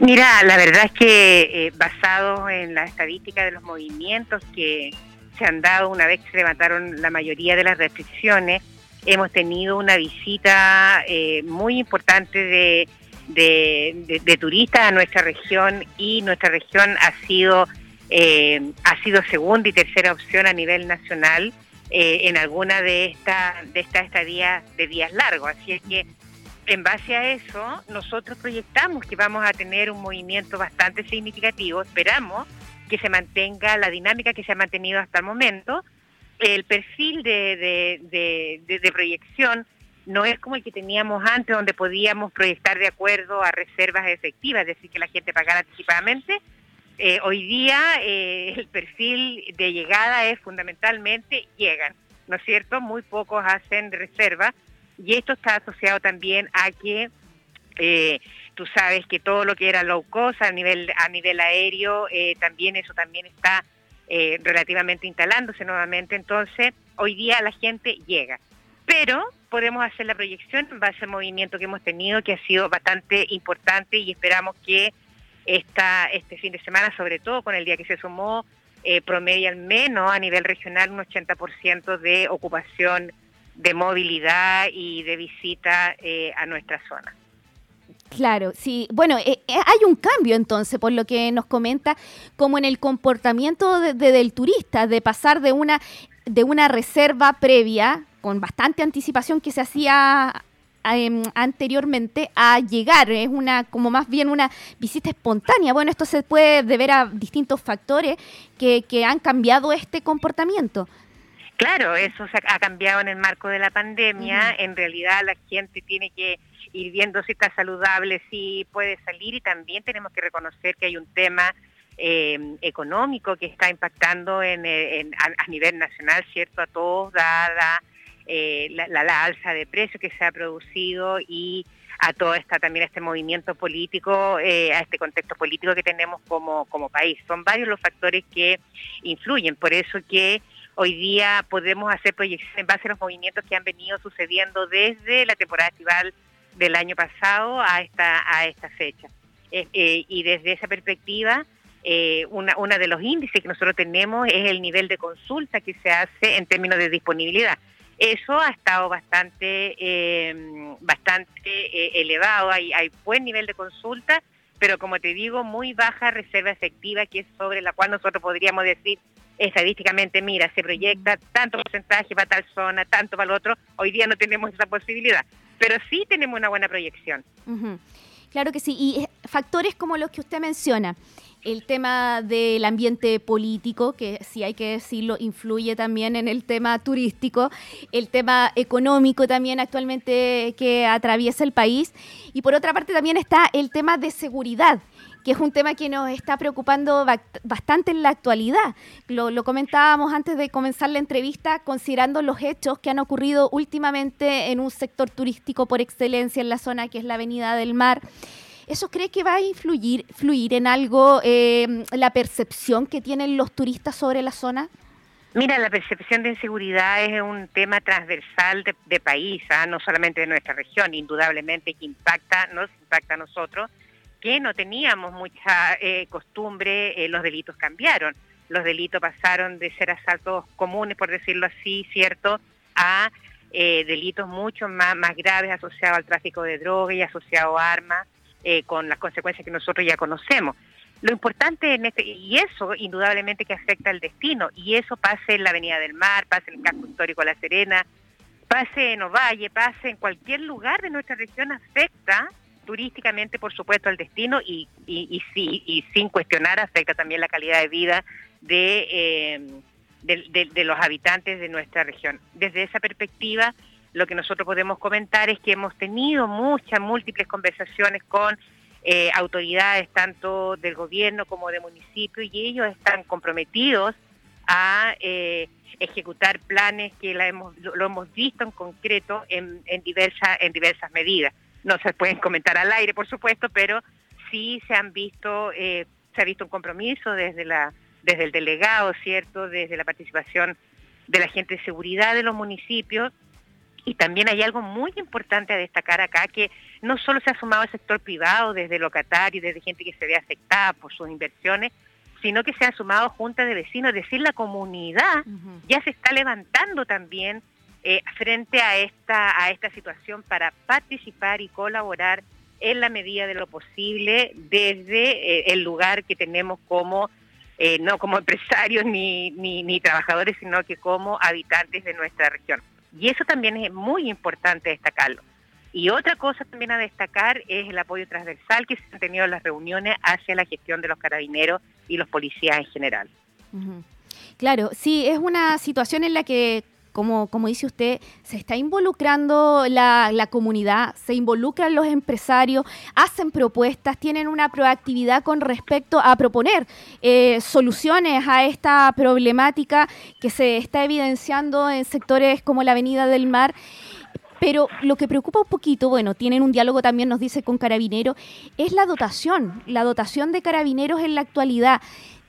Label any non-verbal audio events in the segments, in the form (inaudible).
Mira, la verdad es que eh, basado en la estadística de los movimientos que se han dado una vez que se levantaron la mayoría de las restricciones, hemos tenido una visita eh, muy importante de, de, turistas a nuestra región y nuestra región ha sido eh, ha sido segunda y tercera opción a nivel nacional eh, en alguna de estas de estas estadías de días largos. Así es que en base a eso nosotros proyectamos que vamos a tener un movimiento bastante significativo. Esperamos que se mantenga la dinámica que se ha mantenido hasta el momento el perfil de, de, proyección no es como el que teníamos antes, donde podíamos proyectar de acuerdo a reservas efectivas, es decir, que la gente pagara anticipadamente. Eh, hoy día eh, el perfil de llegada es fundamentalmente llegan, ¿no es cierto? Muy pocos hacen reservas y esto está asociado también a que eh, tú sabes que todo lo que era low cost a nivel a nivel aéreo también eso también está eh, relativamente instalándose nuevamente, entonces hoy día la gente llega. Pero podemos hacer la proyección en base al movimiento que hemos tenido, que ha sido bastante importante y esperamos que esta, este fin de semana, sobre todo con el día que se sumó, eh, promedia al menos a nivel regional un 80% de ocupación de movilidad y de visita eh, a nuestra zona. Claro, sí. Bueno, eh, eh, hay un cambio entonces, por lo que nos comenta, como en el comportamiento del turista, de pasar de una, de una reserva previa, con bastante anticipación que se hacía em, anteriormente, a llegar. Es una, como más bien una visita espontánea. Bueno, esto se puede deber a distintos factores que, que han cambiado este comportamiento. Claro, eso ha cambiado en el marco de la pandemia. En realidad la gente tiene que ir viendo si está saludable, si puede salir y también tenemos que reconocer que hay un tema eh, económico que está impactando en, a, nivel nacional, ¿cierto? A todos, dada eh, la, alza de precios que se ha producido y a todo esta, también este movimiento político, eh, a este contexto político que tenemos como, como país. Son varios los factores que influyen, por eso que hoy día podemos hacer proyecciones en base a los movimientos que han venido sucediendo desde la temporada estival del año pasado a esta, a esta fecha. Eh, eh, y desde esa perspectiva, eh, una, una de los índices que nosotros tenemos es el nivel de consulta que se hace en términos de disponibilidad. Eso ha estado bastante, bastante elevado, hay, hay buen nivel de consulta, pero como te digo, muy baja reserva efectiva, que es sobre la cual nosotros podríamos decir estadísticamente, mira, se proyecta tanto porcentaje para tal zona, tanto para el otro, hoy día no tenemos esa posibilidad pero sí tenemos una buena proyección. Claro que sí, y factores como los que usted menciona, el tema del ambiente político, que si hay que decirlo, influye también en el tema turístico, el tema económico también actualmente que atraviesa el país, y por otra parte también está el tema de seguridad que es un tema que nos está preocupando bastante en la actualidad. Lo, comentábamos antes de comenzar la entrevista, considerando los hechos que han ocurrido últimamente en un sector turístico por excelencia en la zona que es la Avenida del Mar. ¿Eso cree que va a influir fluir en algo eh, la percepción que tienen los turistas sobre la zona? Mira, la percepción de inseguridad es un tema transversal de, país, ¿ah? no solamente de nuestra región, indudablemente impacta, nos impacta a nosotros, que no teníamos mucha eh, costumbre, eh, los delitos cambiaron. Los delitos pasaron de ser asaltos comunes, por decirlo así, ¿cierto?, a eh, delitos mucho más, más graves asociados al tráfico de drogas y asociados a armas, con las consecuencias que nosotros ya conocemos. Lo importante en este, y eso indudablemente que afecta al destino, y eso pase en la Avenida del Mar, pase en el casco histórico La Serena, pase en Ovalle, pase en cualquier lugar de nuestra región, afecta turísticamente, por supuesto, al destino y, y, sin cuestionar afecta también la calidad de vida eh, de, de, los habitantes de nuestra región. Desde esa perspectiva, lo que nosotros podemos comentar es que hemos tenido muchas, múltiples conversaciones con eh, autoridades tanto del gobierno como de municipio y ellos están comprometidos a eh, ejecutar planes que lo, hemos visto en concreto en, en, diversa, en diversas medidas no se pueden comentar al aire, por supuesto, pero sí se han visto, eh, se ha visto un compromiso desde la, desde el delegado, cierto, desde la participación de la gente de seguridad de los municipios. Y también hay algo muy importante a destacar acá, que no solo se ha sumado el sector privado desde locatarios, desde gente que se ve afectada por sus inversiones, sino que se han sumado juntas de vecinos, es decir, la comunidad ya se está levantando también eh, frente a esta, a esta situación para participar y colaborar en la medida de lo posible desde eh, el lugar que tenemos como, eh, no como empresarios ni, ni, trabajadores, sino que como habitantes de nuestra región. Y eso también es muy importante destacarlo. Y otra cosa también a destacar es el apoyo transversal que se ha tenido en las reuniones hacia la gestión de los carabineros y los policías en general. Claro, sí, es una situación en la que como, como dice usted, se está involucrando la, comunidad, se involucran los empresarios, hacen propuestas, tienen una proactividad con respecto a proponer eh, soluciones a esta problemática que se está evidenciando en sectores como la Avenida del Mar. Pero lo que preocupa un poquito, bueno, tienen un diálogo también, nos dice, con Carabineros, es la dotación, la dotación de carabineros en la actualidad.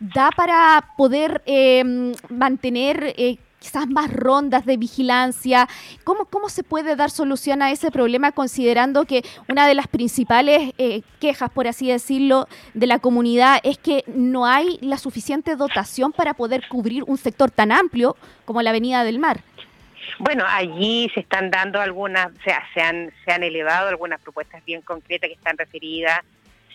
¿Da para poder eh, mantener eh, quizás más rondas de vigilancia? ¿Cómo, ¿Cómo se puede dar solución a ese problema considerando que una de las principales eh, quejas, por así decirlo, de la comunidad es que no hay la suficiente dotación para poder cubrir un sector tan amplio como la Avenida del Mar? Bueno, allí se están dando algunas, o sea, se han, se han elevado algunas propuestas bien concretas que están referidas,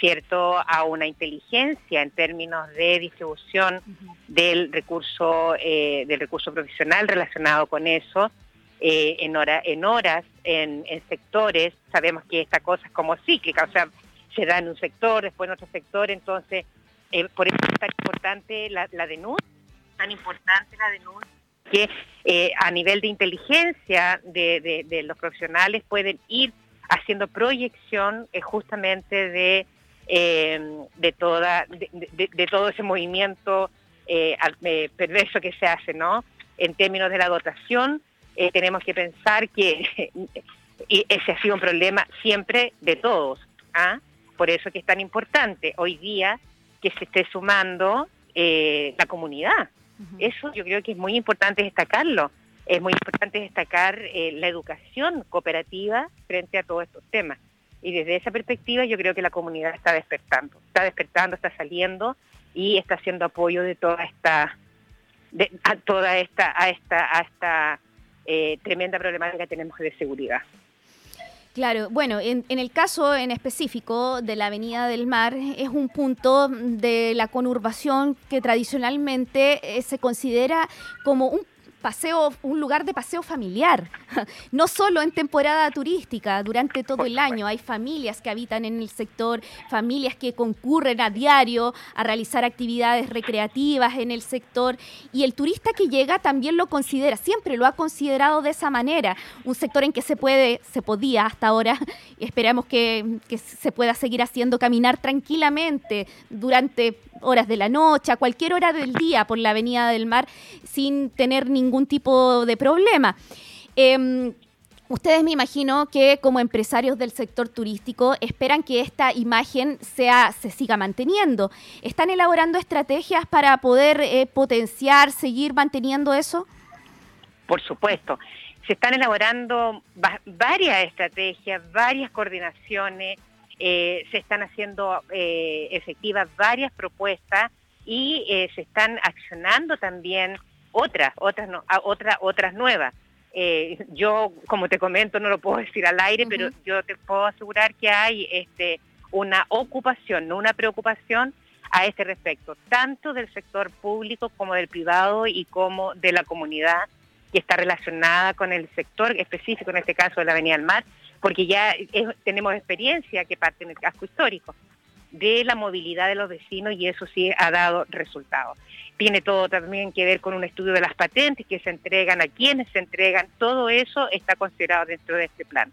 ¿cierto?, a una inteligencia en términos de distribución del recurso, eh, del recurso profesional relacionado con eso, eh, en, hora, en horas, en, sectores. Sabemos que esta cosa es como cíclica, o sea, se da en un sector, después en otro sector, entonces, eh, por eso es tan importante la, la denuncia, tan importante la denuncia que a nivel de inteligencia de, los profesionales pueden ir haciendo proyección eh, justamente de, em, de, toda, de, todo ese movimiento eh, perverso que se hace, ¿no? En términos de la dotación, tenemos que pensar que (laughs) ese ha sido un problema siempre de todos. ¿ah? Por eso que es tan importante hoy día que se esté sumando la comunidad. Eso yo creo que es muy importante destacarlo. Es muy importante destacar eh, la educación cooperativa frente a todos estos temas. Y desde esa perspectiva yo creo que la comunidad está despertando, está despertando, está saliendo y está haciendo apoyo de toda esta, de, a toda esta, a esta, a esta eh, tremenda problemática que tenemos de seguridad. Claro, bueno, en, el caso en específico de la Avenida del Mar, es un punto de la conurbación que tradicionalmente eh, se considera como un paseo, un lugar de paseo familiar, (laughs) no solo en temporada turística, durante todo el año. Hay familias que habitan en el sector, familias que concurren a diario a realizar actividades recreativas en el sector y el turista que llega también lo considera, siempre lo ha considerado de esa manera, un sector en que se puede, se podía hasta ahora, (laughs) esperamos que, que se pueda seguir haciendo caminar tranquilamente durante horas de la noche, a cualquier hora del día por la Avenida del Mar sin tener ningún tipo de problema. Em, ustedes me imagino que como empresarios del sector turístico esperan que esta imagen sea, se siga manteniendo. ¿Están elaborando estrategias para poder eh, potenciar, seguir manteniendo eso? Por supuesto. Se están elaborando varias estrategias, varias coordinaciones eh, se están haciendo eh, efectivas varias propuestas y eh, se están accionando también otras, otras, no, otras, otras nuevas. yo, como te comento, no lo puedo decir al aire, pero yo te puedo asegurar que hay este, una ocupación, no una preocupación a este respecto, tanto del sector público como del privado y como de la comunidad que está relacionada con el sector específico, en este caso de la Avenida del Mar, porque ya tenemos experiencia que parte en el casco histórico de la movilidad de los vecinos y eso sí ha dado resultados. Tiene todo también que ver con un estudio de las patentes que se entregan, a quienes se entregan, todo eso está considerado dentro de este plan.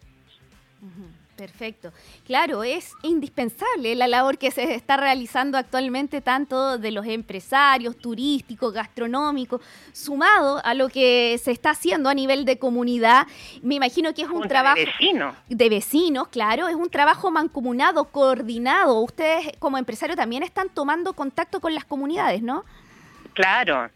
Perfecto. Claro, es indispensable la labor que se está realizando actualmente tanto de los empresarios, turísticos, gastronómicos, sumado a lo que se está haciendo a nivel de comunidad. Me imagino que es un trabajo de vecinos. De vecinos, claro, es un trabajo mancomunado, coordinado. Ustedes como empresarios también están tomando contacto con las comunidades, ¿no? Claro,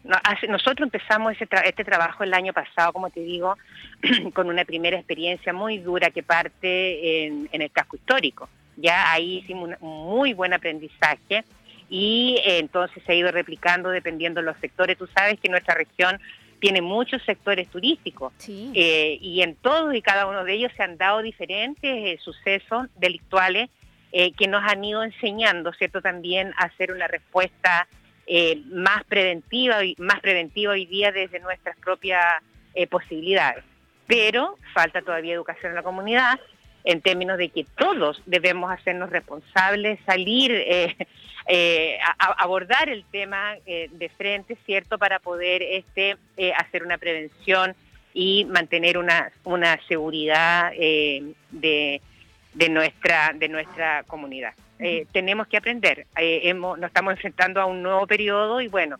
nosotros empezamos este trabajo el año pasado, como te digo, (clears throat) con una primera experiencia muy dura que parte en, el casco histórico. Ya ahí hicimos un muy buen aprendizaje y eh, entonces se ha ido replicando dependiendo de los sectores. Tú sabes que nuestra región tiene muchos sectores turísticos eh, y en todos y cada uno de ellos se han dado diferentes eh, sucesos delictuales que nos han ido enseñando, ¿cierto? También a hacer una respuesta más preventiva más preventiva hoy día desde nuestras propias posibilidades. Pero falta todavía educación en la comunidad en términos de que todos debemos hacernos responsables, salir, eh, (laughs) eh, abordar el tema eh, de frente, ¿cierto?, para poder este, hacer una prevención y mantener una, una seguridad de, de, nuestra, de nuestra comunidad. Tenemos que aprender, hemos, nos estamos enfrentando a un nuevo periodo y bueno,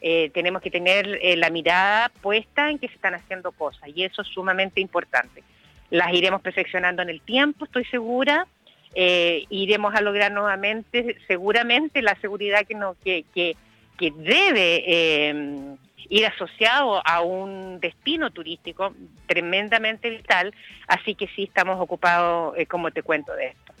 tenemos que tener la mirada puesta en que se están haciendo cosas y eso es sumamente importante las iremos perfeccionando en el tiempo, estoy segura. Eh, iremos a lograr nuevamente, seguramente, la seguridad que, no, que, que, debe eh, ir asociado a un destino turístico tremendamente vital. Así que sí, estamos ocupados, eh, como te cuento, de esto.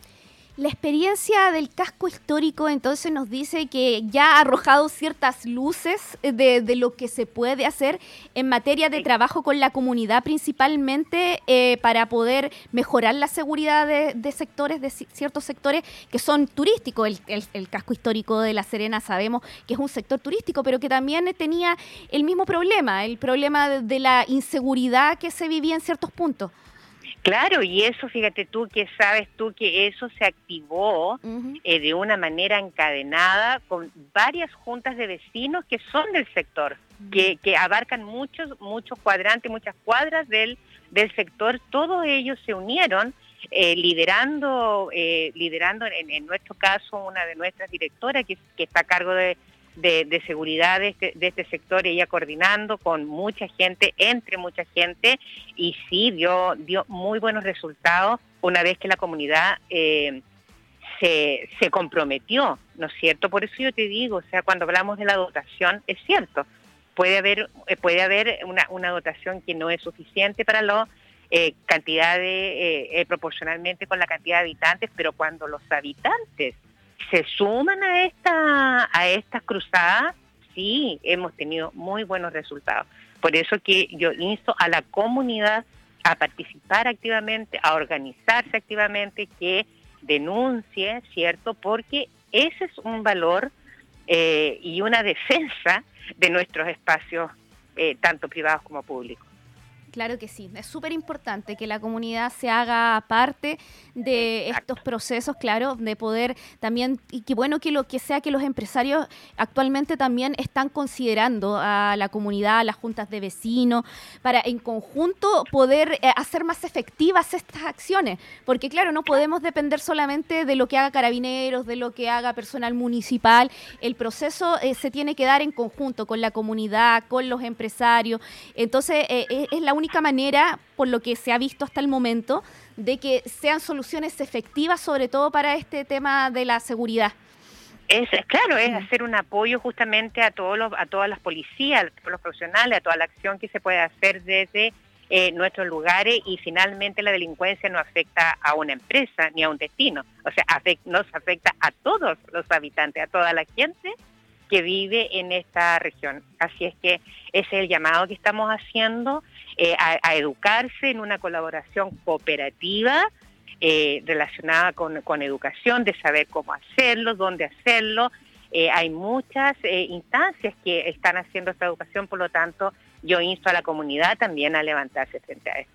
La experiencia del casco histórico entonces nos dice que ya ha arrojado ciertas luces eh, de, lo que se puede hacer en materia de trabajo con la comunidad principalmente eh, para poder mejorar la seguridad de, sectores, de ciertos sectores que son turísticos. El, casco histórico de La Serena sabemos que es un sector turístico, pero que también tenía el mismo problema, el problema de la inseguridad que se vivía en ciertos puntos. Claro, y eso, fíjate tú, que sabes tú que eso se activó eh, de una manera encadenada con varias juntas de vecinos que son del sector, que, que, abarcan muchos, muchos cuadrantes, muchas cuadras del, del sector. Todos ellos se unieron eh, liderando, eh, liderando en, en, nuestro caso, una de nuestras directoras que, que está a cargo de de, seguridad de este, de este, sector, ella coordinando con mucha gente, entre mucha gente, y sí dio, dio muy buenos resultados una vez que la comunidad eh, se, se comprometió, ¿no es cierto? Por eso yo te digo, o sea, cuando hablamos de la dotación, es cierto, puede haber, eh, puede haber una, una dotación que no es suficiente para la eh, de, proporcionalmente con la cantidad de habitantes, pero cuando los habitantes se suman a esta a estas cruzadas, sí hemos tenido muy buenos resultados. Por eso que yo insto a la comunidad a participar activamente, a organizarse activamente, que denuncie, ¿cierto? Porque ese es un valor eh, y una defensa de nuestros espacios, eh, tanto privados como públicos. Claro que sí, es súper importante que la comunidad se haga parte de estos procesos, claro, de poder también, y que bueno que lo que sea que los empresarios actualmente también están considerando a la comunidad, a las juntas de vecinos, para en conjunto poder eh, hacer más efectivas estas acciones, porque claro, no podemos depender solamente de lo que haga carabineros, de lo que haga personal municipal, el proceso eh, se tiene que dar en conjunto con la comunidad, con los empresarios, entonces eh, es la única manera, por lo que se ha visto hasta el momento, de que sean soluciones efectivas, sobre todo para este tema de la seguridad. Es, claro, es hacer un apoyo justamente a todos los, a todas las policías, a todos los profesionales, a toda la acción que se puede hacer desde eh, nuestros lugares y finalmente la delincuencia no afecta a una empresa ni a un destino, o sea, nos afecta a todos los habitantes, a toda la gente que vive en esta región. Así es que ese es el llamado que estamos haciendo eh, a, educarse en una colaboración cooperativa eh, relacionada con, educación, de saber cómo hacerlo, dónde hacerlo. Eh, hay muchas instancias que están haciendo esta educación, por lo tanto, yo insto a la comunidad también a levantarse frente a esto.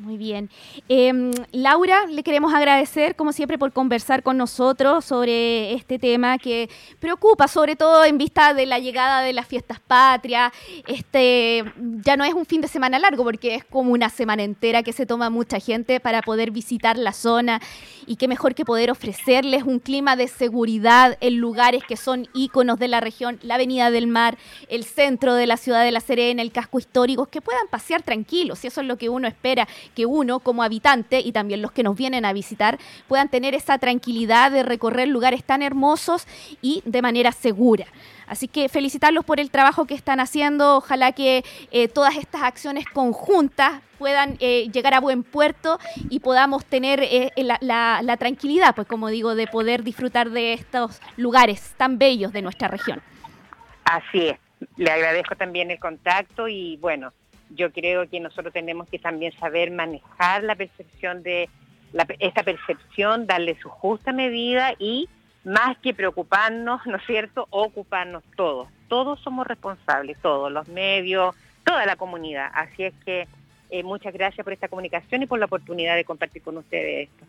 Muy bien. Em, Laura, le queremos agradecer, como siempre, por conversar con nosotros sobre este tema que preocupa, sobre todo en vista de la llegada de las fiestas patrias. Este ya no es un fin de semana largo, porque es como una semana entera que se toma mucha gente para poder visitar la zona. Y qué mejor que poder ofrecerles un clima de seguridad en lugares que son íconos de la región, la Avenida del Mar, el centro de la ciudad de La Serena, el casco histórico, que puedan pasear tranquilos, y eso es lo que uno espera que uno como habitante y también los que nos vienen a visitar puedan tener esa tranquilidad de recorrer lugares tan hermosos y de manera segura. Así que felicitarlos por el trabajo que están haciendo. Ojalá que eh, todas estas acciones conjuntas puedan eh, llegar a buen puerto y podamos tener eh, la, tranquilidad, pues como digo, de poder disfrutar de estos lugares tan bellos de nuestra región. Así es. Le agradezco también el contacto y bueno, yo creo que nosotros tenemos que también saber manejar la percepción de esta percepción, darle su justa medida y más que preocuparnos, ¿no es cierto?, ocuparnos todos. Todos somos responsables, todos, los medios, toda la comunidad. Así es que eh, muchas gracias por esta comunicación y por la oportunidad de compartir con ustedes esto.